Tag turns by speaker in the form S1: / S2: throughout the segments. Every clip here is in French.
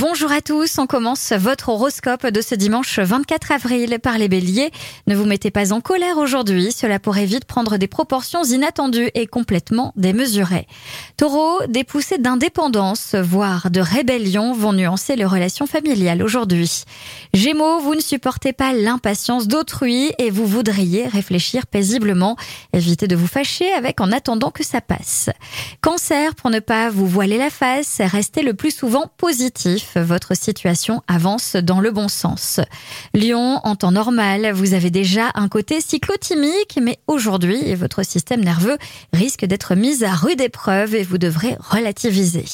S1: Bonjour à tous, on commence votre horoscope de ce dimanche 24 avril par les béliers. Ne vous mettez pas en colère aujourd'hui, cela pourrait vite prendre des proportions inattendues et complètement démesurées. Taureau, des poussées d'indépendance, voire de rébellion vont nuancer les relations familiales aujourd'hui. Gémeaux, vous ne supportez pas l'impatience d'autrui et vous voudriez réfléchir paisiblement. Évitez de vous fâcher avec en attendant que ça passe. Cancer, pour ne pas vous voiler la face, restez le plus souvent positif. Votre situation avance dans le bon sens. Lion, en temps normal, vous avez déjà un côté cyclotimique, mais aujourd'hui, votre système nerveux risque d'être mis à rude épreuve et vous devrez relativiser.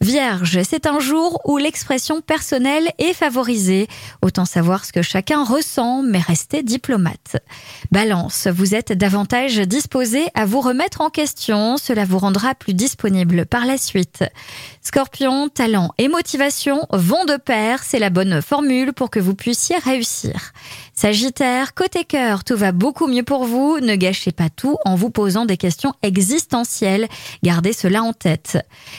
S1: Vierge, c'est un jour où l'expression personnelle est favorisée. Autant savoir ce que chacun ressent, mais restez diplomate. Balance, vous êtes davantage disposé à vous remettre en question. Cela vous rendra plus disponible par la suite. Scorpion, talent et motivation vont de pair. C'est la bonne formule pour que vous puissiez réussir. Sagittaire, côté cœur, tout va beaucoup mieux pour vous. Ne gâchez pas tout en vous posant des questions existentielles. Gardez cela en tête.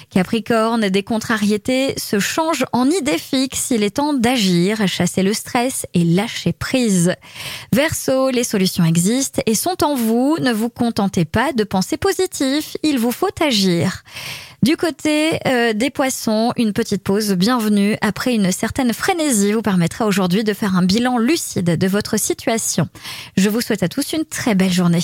S1: Capricorne, des contrariétés se changent en idées fixes. Il est temps d'agir, chasser le stress et lâcher prise. Verseau, les solutions existent et sont en vous. Ne vous contentez pas de penser positif. Il vous faut agir. Du côté euh, des poissons, une petite pause bienvenue après une certaine frénésie vous permettra aujourd'hui de faire un bilan lucide de votre situation. Je vous souhaite à tous une très belle journée.